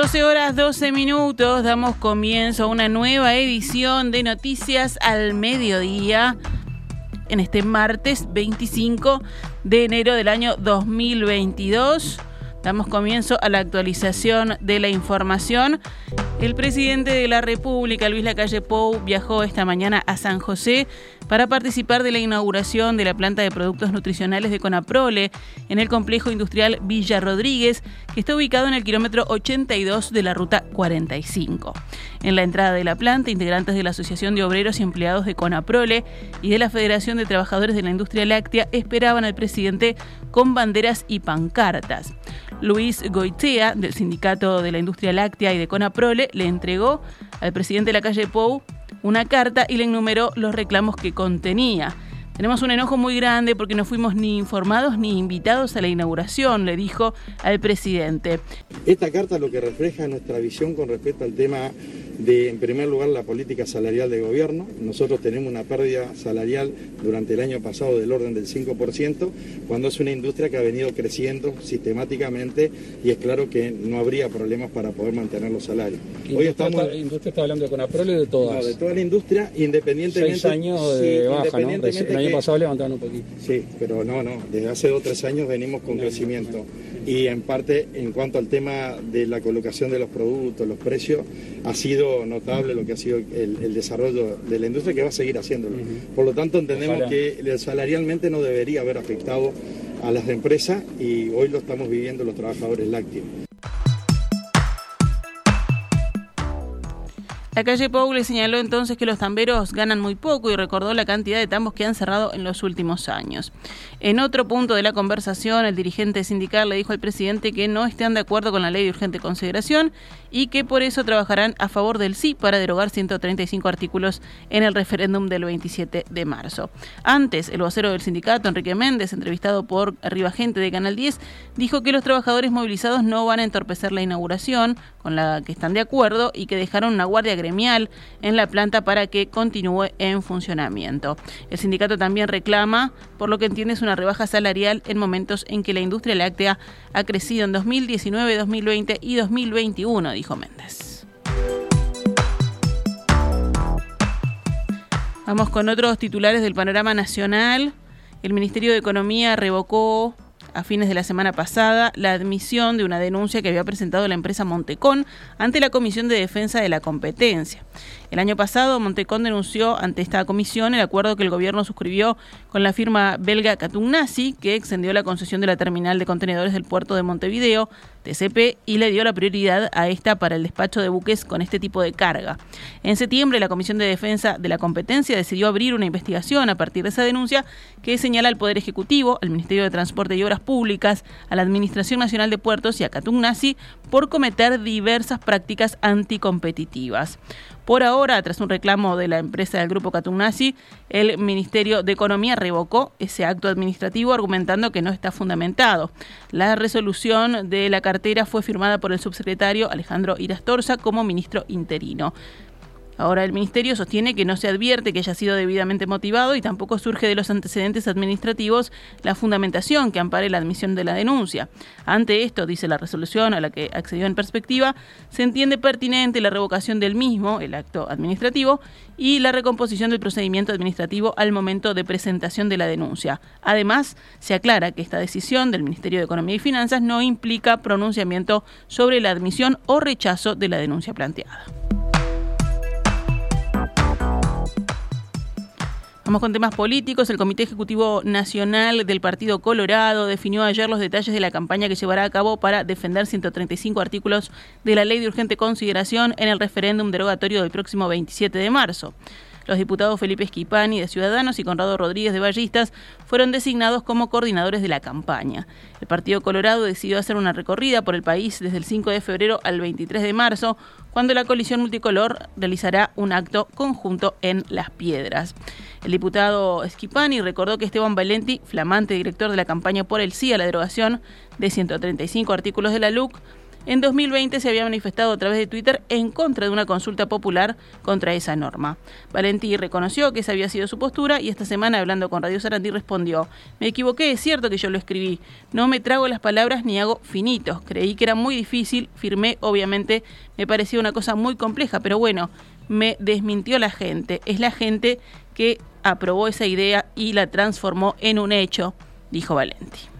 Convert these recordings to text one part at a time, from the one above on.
12 horas 12 minutos, damos comienzo a una nueva edición de Noticias al Mediodía en este martes 25 de enero del año 2022. Damos comienzo a la actualización de la información. El presidente de la República, Luis Lacalle Pou, viajó esta mañana a San José para participar de la inauguración de la planta de productos nutricionales de Conaprole en el complejo industrial Villa Rodríguez, que está ubicado en el kilómetro 82 de la ruta 45. En la entrada de la planta, integrantes de la Asociación de Obreros y Empleados de Conaprole y de la Federación de Trabajadores de la Industria Láctea esperaban al presidente con banderas y pancartas. Luis Goitea, del Sindicato de la Industria Láctea y de Conaprole, le entregó al presidente de la calle Pou una carta y le enumeró los reclamos que contenía. Tenemos un enojo muy grande porque no fuimos ni informados ni invitados a la inauguración, le dijo al presidente. Esta carta lo que refleja es nuestra visión con respecto al tema de, en primer lugar, la política salarial de gobierno. Nosotros tenemos una pérdida salarial durante el año pasado del orden del 5%, cuando es una industria que ha venido creciendo sistemáticamente y es claro que no habría problemas para poder mantener los salarios. Hoy estamos... Está, industria está hablando de Conaprole de todas? No, de toda la industria, independientemente... Seis años de baja, ¿no? Año pasado levantaron un poquito. Sí, pero no, no, desde hace dos o tres años venimos con crecimiento. Y en parte, en cuanto al tema de la colocación de los productos, los precios, ha sido notable lo que ha sido el, desarrollo de la industria que va a seguir haciéndolo. Por lo tanto, entendemos que salarialmente no debería haber afectado a las empresas y hoy lo estamos viviendo los trabajadores lácteos. La calle Pou le señaló entonces que los tamberos ganan muy poco y recordó la cantidad de tambos que han cerrado en los últimos años. En otro punto de la conversación, el dirigente sindical le dijo al presidente que no están de acuerdo con la ley de urgente consideración y que por eso trabajarán a favor del sí para derogar 135 artículos en el referéndum del 27 de marzo. Antes, el vocero del sindicato, Enrique Méndez, entrevistado por Arriba Gente de Canal 10, dijo que los trabajadores movilizados no van a entorpecer la inauguración, con la que están de acuerdo, y que dejaron una guardia en la planta para que continúe en funcionamiento. El sindicato también reclama, por lo que entiende, es una rebaja salarial en momentos en que la industria láctea ha crecido en 2019, 2020 y 2021, dijo Méndez. Vamos con otros titulares del panorama nacional. El Ministerio de Economía revocó a fines de la semana pasada la admisión de una denuncia que había presentado la empresa Montecón ante la Comisión de Defensa de la Competencia. El año pasado, Montecón denunció ante esta comisión el acuerdo que el gobierno suscribió con la firma belga Catugnasi, que extendió la concesión de la terminal de contenedores del puerto de Montevideo, TCP, y le dio la prioridad a esta para el despacho de buques con este tipo de carga. En septiembre, la Comisión de Defensa de la Competencia decidió abrir una investigación a partir de esa denuncia que señala al Poder Ejecutivo, al Ministerio de Transporte y Obras Públicas, a la Administración Nacional de Puertos y a Catugnasi por cometer diversas prácticas anticompetitivas. Por ahora, tras un reclamo de la empresa del grupo Catugnasi, el Ministerio de Economía revocó ese acto administrativo argumentando que no está fundamentado. La resolución de la cartera fue firmada por el subsecretario Alejandro Irastorza como ministro interino. Ahora el Ministerio sostiene que no se advierte que haya sido debidamente motivado y tampoco surge de los antecedentes administrativos la fundamentación que ampare la admisión de la denuncia. Ante esto, dice la resolución a la que accedió en perspectiva, se entiende pertinente la revocación del mismo, el acto administrativo, y la recomposición del procedimiento administrativo al momento de presentación de la denuncia. Además, se aclara que esta decisión del Ministerio de Economía y Finanzas no implica pronunciamiento sobre la admisión o rechazo de la denuncia planteada. Vamos con temas políticos. El Comité Ejecutivo Nacional del Partido Colorado definió ayer los detalles de la campaña que llevará a cabo para defender 135 artículos de la Ley de Urgente Consideración en el referéndum derogatorio del próximo 27 de marzo. Los diputados Felipe Esquipani de Ciudadanos y Conrado Rodríguez de Ballistas fueron designados como coordinadores de la campaña. El Partido Colorado decidió hacer una recorrida por el país desde el 5 de febrero al 23 de marzo, cuando la coalición multicolor realizará un acto conjunto en Las Piedras. El diputado Esquipani recordó que Esteban Valenti, flamante director de la campaña por el sí a la derogación de 135 artículos de la LUC, En 2020 se había manifestado a través de Twitter en contra de una consulta popular contra esa norma. Valentí reconoció que esa había sido su postura y esta semana hablando con Radio Sarandí respondió, me equivoqué, es cierto que yo lo escribí, no me trago las palabras ni hago finitos, creí que era muy difícil, firmé, obviamente me parecía una cosa muy compleja, pero bueno, me desmintió la gente, es la gente que aprobó esa idea y la transformó en un hecho, dijo Valenti.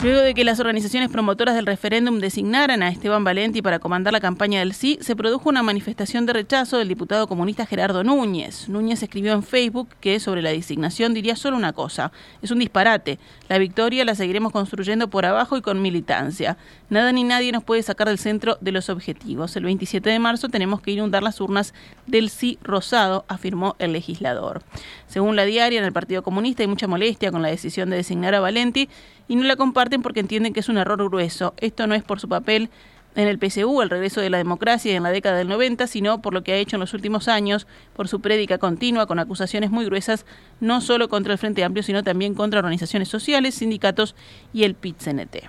Luego de que las organizaciones promotoras del referéndum designaran a Esteban Valenti para comandar la campaña del sí, se produjo una manifestación de rechazo del diputado comunista Gerardo Núñez. Núñez escribió en Facebook que sobre la designación diría solo una cosa, es un disparate. La victoria la seguiremos construyendo por abajo y con militancia. Nada ni nadie nos puede sacar del centro de los objetivos. El 27 de marzo tenemos que inundar las urnas del sí rosado, afirmó el legislador. Según la diaria, en el Partido Comunista hay mucha molestia con la decisión de designar a Valenti y no la porque entienden que es un error grueso. Esto no es por su papel en el PSU, el regreso de la democracia en la década del 90, sino por lo que ha hecho en los últimos años, por su prédica continua con acusaciones muy gruesas, no solo contra el Frente Amplio, sino también contra organizaciones sociales, sindicatos y el PIT-CNT.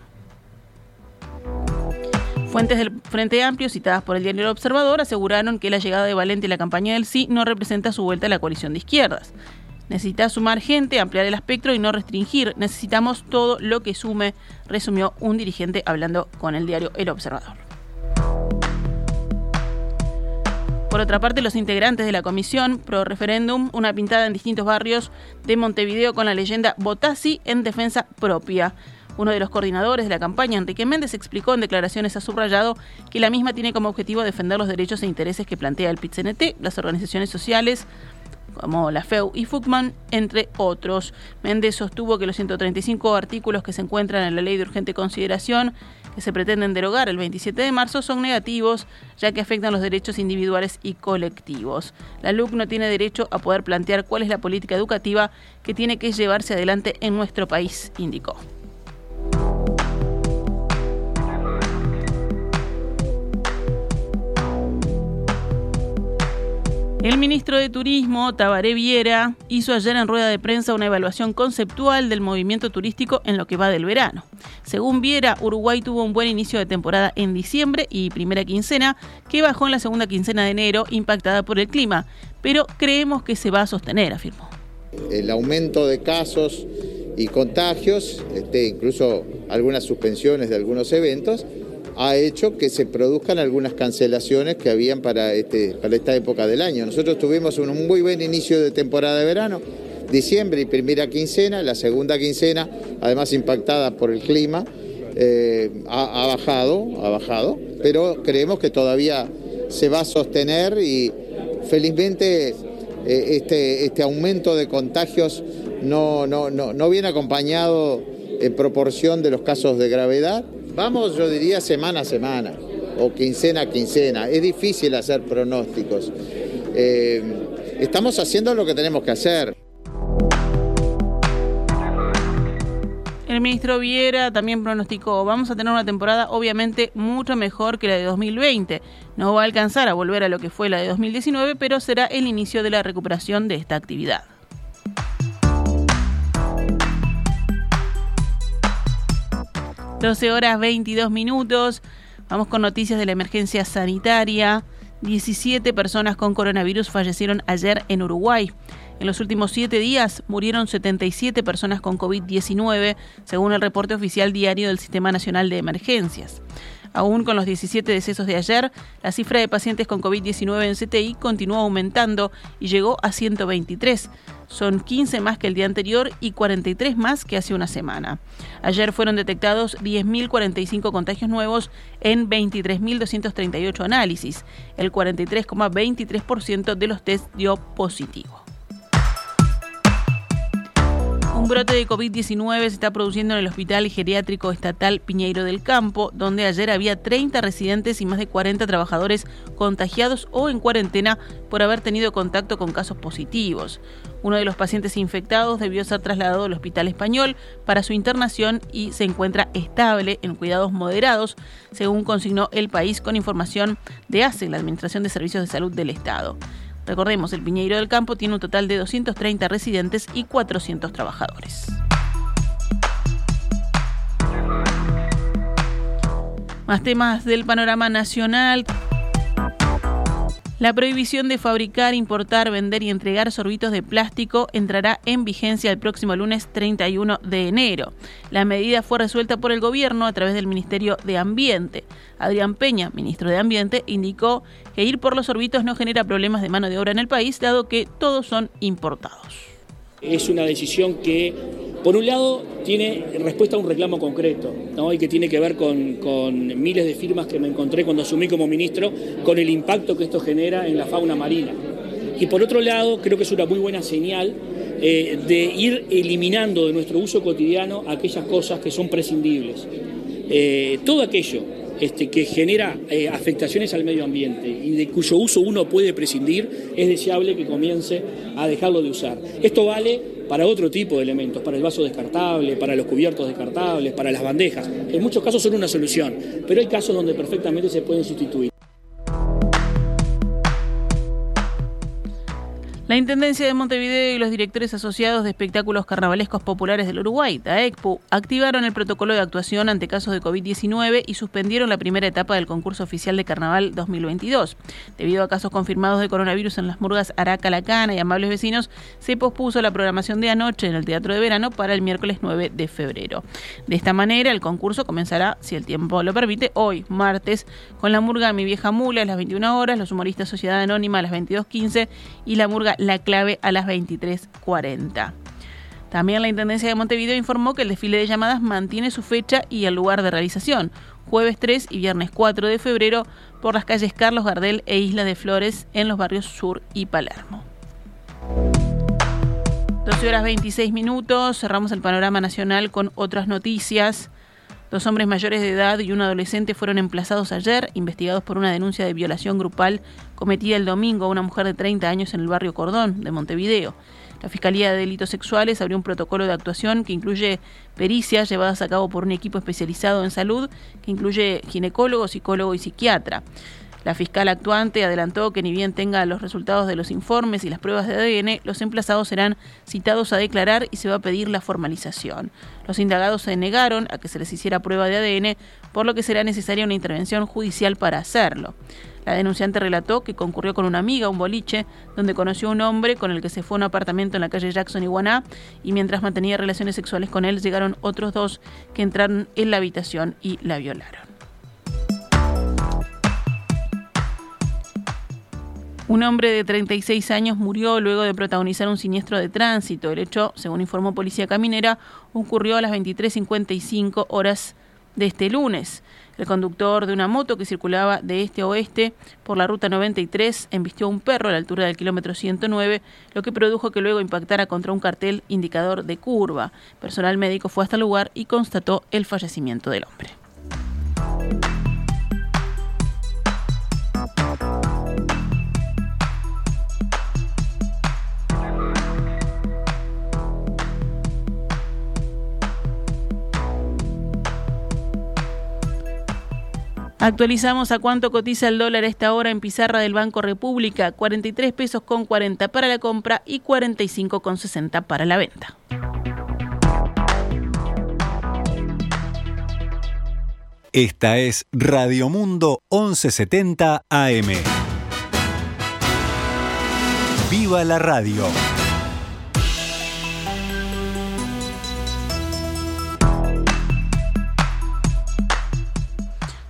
Fuentes del Frente Amplio, citadas por el diario El Observador, aseguraron que la llegada de Valente y la campaña del sí no representa su vuelta a la coalición de izquierdas. Necesita sumar gente, ampliar el espectro y no restringir. Necesitamos todo lo que sume, resumió un dirigente hablando con el diario El Observador. Por otra parte, los integrantes de la comisión pro referéndum, una pintada en distintos barrios de Montevideo con la leyenda Botasi en defensa propia. Uno de los coordinadores de la campaña, Enrique Méndez, explicó en declaraciones a subrayado que la misma tiene como objetivo defender los derechos e intereses que plantea el PIT-CNT, las organizaciones sociales, como la FEU y FUCMAN, entre otros. Méndez sostuvo que los 135 artículos que se encuentran en la ley de urgente consideración que se pretenden derogar el 27 de marzo son negativos, ya que afectan los derechos individuales y colectivos. La LUC no tiene derecho a poder plantear cuál es la política educativa que tiene que llevarse adelante en nuestro país, indicó. El ministro de Turismo, Tabaré Viera, hizo ayer en rueda de prensa una evaluación conceptual del movimiento turístico en lo que va del verano. Según Viera, Uruguay tuvo un buen inicio de temporada en diciembre y primera quincena, que bajó en la segunda quincena de enero, impactada por el clima, pero creemos que se va a sostener, afirmó. El aumento de casos y contagios, este, incluso algunas suspensiones de algunos eventos, ha hecho que se produzcan algunas cancelaciones que habían para, este, para esta época del año. Nosotros tuvimos un muy buen inicio de temporada de verano, diciembre y primera quincena, la segunda quincena, además impactada por el clima, eh, ha, bajado, ha bajado, pero creemos que todavía se va a sostener y felizmente eh, este, este aumento de contagios no, no, no, no viene acompañado en proporción de los casos de gravedad Vamos, yo diría, semana a semana o quincena a quincena. Es difícil hacer pronósticos. Eh, estamos haciendo lo que tenemos que hacer. El ministro Viera también pronosticó, vamos a tener una temporada obviamente mucho mejor que la de 2020. No va a alcanzar a volver a lo que fue la de 2019, pero será el inicio de la recuperación de esta actividad. 12 horas 22 minutos. Vamos con noticias de la emergencia sanitaria. 17 personas con coronavirus fallecieron ayer en Uruguay. En los últimos siete días murieron 77 personas con COVID-19, según el reporte oficial diario del Sistema Nacional de Emergencias. Aún con los 17 decesos de ayer, la cifra de pacientes con COVID-19 en CTI continuó aumentando y llegó a 123. Son 15 más que el día anterior y 43 más que hace una semana. Ayer fueron detectados 10.045 contagios nuevos en 23.238 análisis. El 43,23% de los test dio positivo. Un brote de COVID-19 se está produciendo en el Hospital Geriátrico Estatal Piñeiro del Campo, donde ayer había 30 residentes y más de 40 trabajadores contagiados o en cuarentena por haber tenido contacto con casos positivos. Uno de los pacientes infectados debió ser trasladado al Hospital Español para su internación y se encuentra estable en cuidados moderados, según consignó el país con información de ACE, la Administración de Servicios de Salud del Estado. Recordemos, el Piñeiro del Campo tiene un total de 230 residentes y 400 trabajadores. Más temas del panorama nacional. La prohibición de fabricar, importar, vender y entregar sorbitos de plástico entrará en vigencia el próximo lunes 31 de enero. La medida fue resuelta por el gobierno a través del Ministerio de Ambiente. Adrián Peña, ministro de Ambiente, indicó que ir por los sorbitos no genera problemas de mano de obra en el país, dado que todos son importados. Es una decisión que por un lado, tiene respuesta a un reclamo concreto, ¿no? y que tiene que ver con, miles de firmas que me encontré cuando asumí como ministro, con el impacto que esto genera en la fauna marina. Y por otro lado, creo que es una muy buena señal eh, de ir eliminando de nuestro uso cotidiano aquellas cosas que son prescindibles. Eh, todo aquello este, que genera eh, afectaciones al medio ambiente y de cuyo uso uno puede prescindir, es deseable que comience a dejarlo de usar. Esto vale para otro tipo de elementos, para el vaso descartable, para los cubiertos descartables, para las bandejas. En muchos casos son una solución, pero hay casos donde perfectamente se pueden sustituir. La Intendencia de Montevideo y los directores asociados de espectáculos carnavalescos populares del Uruguay, TAECPU, activaron el protocolo de actuación ante casos de COVID-19 y suspendieron la primera etapa del concurso oficial de Carnaval 2022. Debido a casos confirmados de coronavirus en las murgas Araca, Lacana y Amables Vecinos, se pospuso la programación de anoche en el Teatro de Verano para el miércoles 9 de febrero. De esta manera, el concurso comenzará, si el tiempo lo permite, hoy, martes, con la murga Mi Vieja Mula a las 21 horas, los humoristas Sociedad Anónima a las 22.15 y la murga la clave a las 23.40. También la Intendencia de Montevideo informó que el desfile de llamadas mantiene su fecha y el lugar de realización, jueves 3 y viernes 4 de febrero, por las calles Carlos Gardel e Isla de Flores en los barrios Sur y Palermo. 12 horas 26 minutos, cerramos el panorama nacional con otras noticias. Dos hombres mayores de edad y un adolescente fueron emplazados ayer, investigados por una denuncia de violación grupal cometida el domingo a una mujer de 30 años en el barrio Cordón de Montevideo. La Fiscalía de Delitos Sexuales abrió un protocolo de actuación que incluye pericias llevadas a cabo por un equipo especializado en salud, que incluye ginecólogo, psicólogo y psiquiatra. La fiscal actuante adelantó que ni bien tenga los resultados de los informes y las pruebas de ADN, los emplazados serán citados a declarar y se va a pedir la formalización. Los indagados se negaron a que se les hiciera prueba de ADN, por lo que será necesaria una intervención judicial para hacerlo. La denunciante relató que concurrió con una amiga a un boliche donde conoció a un hombre con el que se fue a un apartamento en la calle Jackson y Guaná y mientras mantenía relaciones sexuales con él llegaron otros dos que entraron en la habitación y la violaron. Un hombre de 36 años murió luego de protagonizar un siniestro de tránsito. El hecho, según informó Policía Caminera, ocurrió a las 23.55 horas de este lunes. El conductor de una moto que circulaba de este a oeste por la ruta 93 embistió a un perro a la altura del kilómetro 109, lo que produjo que luego impactara contra un cartel indicador de curva. Personal médico fue hasta el lugar y constató el fallecimiento del hombre. Actualizamos a cuánto cotiza el dólar a esta hora en pizarra del Banco República, 43 pesos con 40 para la compra y 45 con 60 para la venta. Esta es Radio Mundo 1170 AM. ¡Viva la radio!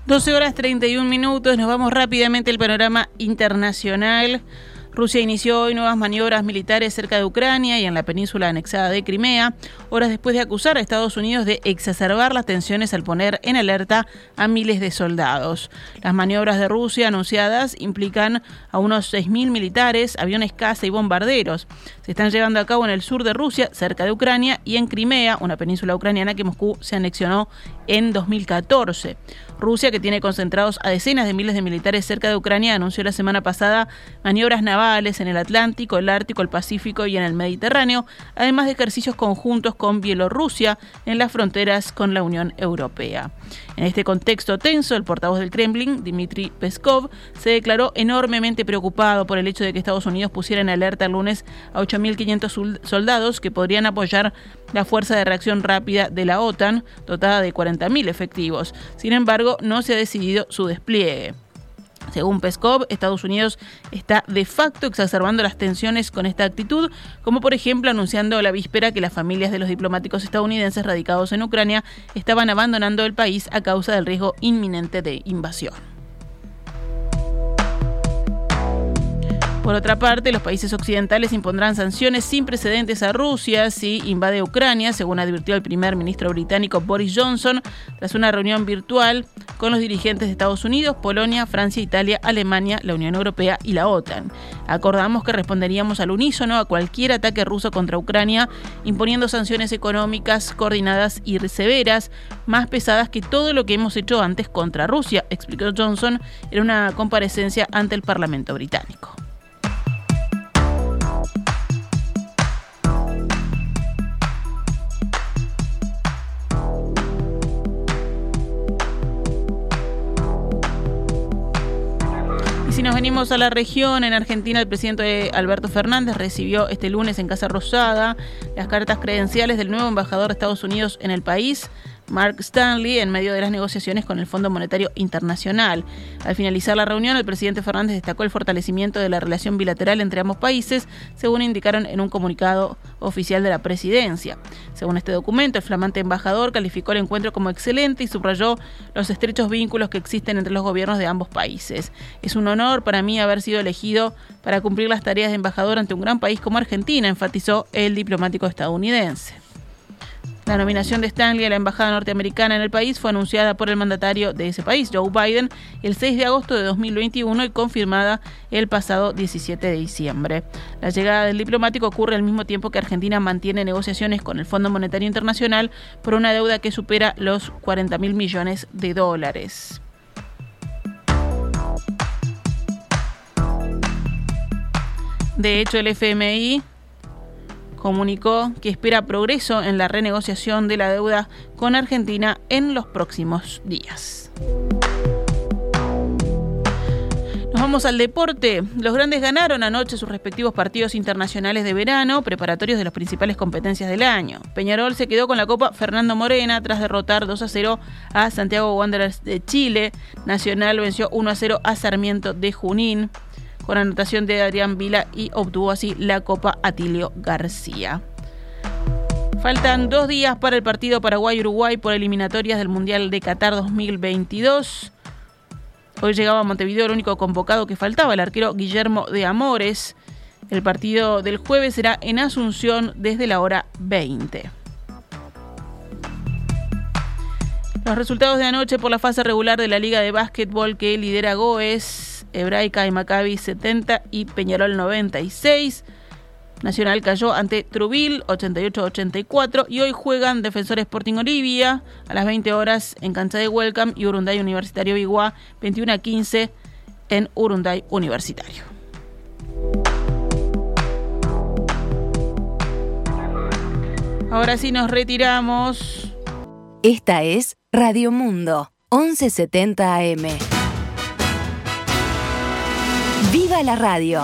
12 horas 31 minutos, nos vamos rápidamente al panorama internacional. Rusia inició hoy nuevas maniobras militares cerca de Ucrania y en la península anexada de Crimea, horas después de acusar a Estados Unidos de exacerbar las tensiones al poner en alerta a miles de soldados. Las maniobras de Rusia anunciadas implican a unos 6.000 militares, aviones caza y bombarderos. Se están llevando a cabo en el sur de Rusia, cerca de Ucrania, y en Crimea, una península ucraniana que Moscú se anexionó en 2014. Rusia, que tiene concentrados a decenas de miles de militares cerca de Ucrania, anunció la semana pasada maniobras navales en el Atlántico, el Ártico, el Pacífico y en el Mediterráneo, además de ejercicios conjuntos con Bielorrusia en las fronteras con la Unión Europea. En este contexto tenso, el portavoz del Kremlin, Dmitry Peskov, se declaró enormemente preocupado por el hecho de que Estados Unidos pusiera en alerta el lunes a 8.500 soldados que podrían apoyar la fuerza de reacción rápida de la OTAN, dotada de 40.000 efectivos. Sin embargo, no se ha decidido su despliegue. Según Peskov, Estados Unidos está de facto exacerbando las tensiones con esta actitud, como por ejemplo anunciando la víspera que las familias de los diplomáticos estadounidenses radicados en Ucrania estaban abandonando el país a causa del riesgo inminente de invasión. Por otra parte, los países occidentales impondrán sanciones sin precedentes a Rusia si invade Ucrania, según advirtió el primer ministro británico Boris Johnson tras una reunión virtual con los dirigentes de Estados Unidos, Polonia, Francia, Italia, Alemania, la Unión Europea y la OTAN. Acordamos que responderíamos al unísono a cualquier ataque ruso contra Ucrania, imponiendo sanciones económicas coordinadas y severas, más pesadas que todo lo que hemos hecho antes contra Rusia, explicó Johnson en una comparecencia ante el Parlamento británico. A la región, en Argentina el presidente Alberto Fernández recibió este lunes en Casa Rosada las cartas credenciales del nuevo embajador de Estados Unidos en el país, Mark Stanley en medio de las negociaciones con el Fondo Monetario Internacional. Al finalizar la reunión, el presidente Fernández destacó el fortalecimiento de la relación bilateral entre ambos países, según indicaron en un comunicado oficial de la presidencia. Según este documento, el flamante embajador calificó el encuentro como excelente y subrayó los estrechos vínculos que existen entre los gobiernos de ambos países. Es un honor para mí haber sido elegido para cumplir las tareas de embajador ante un gran país como Argentina, enfatizó el diplomático estadounidense. La nominación de Stanley a la embajada norteamericana en el país fue anunciada por el mandatario de ese país, Joe Biden, el 6 de agosto de 2021 y confirmada el pasado 17 de diciembre. La llegada del diplomático ocurre al mismo tiempo que Argentina mantiene negociaciones con el Fondo Monetario Internacional por una deuda que supera los 40 mil millones de dólares. De hecho, el FMI comunicó que espera progreso en la renegociación de la deuda con Argentina en los próximos días. Nos vamos al deporte. Los grandes ganaron anoche sus respectivos partidos internacionales de verano, preparatorios de las principales competencias del año. Peñarol se quedó con la Copa Fernando Morena tras derrotar 2 a 0 a Santiago Wanderers de Chile. Nacional venció 1 a 0 a Sarmiento de Junín con anotación de Adrián Vila y obtuvo así la Copa Atilio García. Faltan dos días para el partido Paraguay-Uruguay por eliminatorias del Mundial de Qatar 2022. Hoy llegaba a Montevideo el único convocado que faltaba, el arquero Guillermo de Amores. El partido del jueves será en Asunción desde la hora 20. Los resultados de anoche por la fase regular de la Liga de Básquetbol que lidera Goes Hebraica y Maccabi 70 y Peñarol 96. Nacional cayó ante Trubil 88-84 y hoy juegan Defensor Sporting Olivia a las 20 horas en cancha de Welcome y Urunday Universitario Biguá 21 a 15 en Urunday Universitario. Ahora sí nos retiramos. Esta es Radio Mundo 1170 AM. ¡Viva la radio!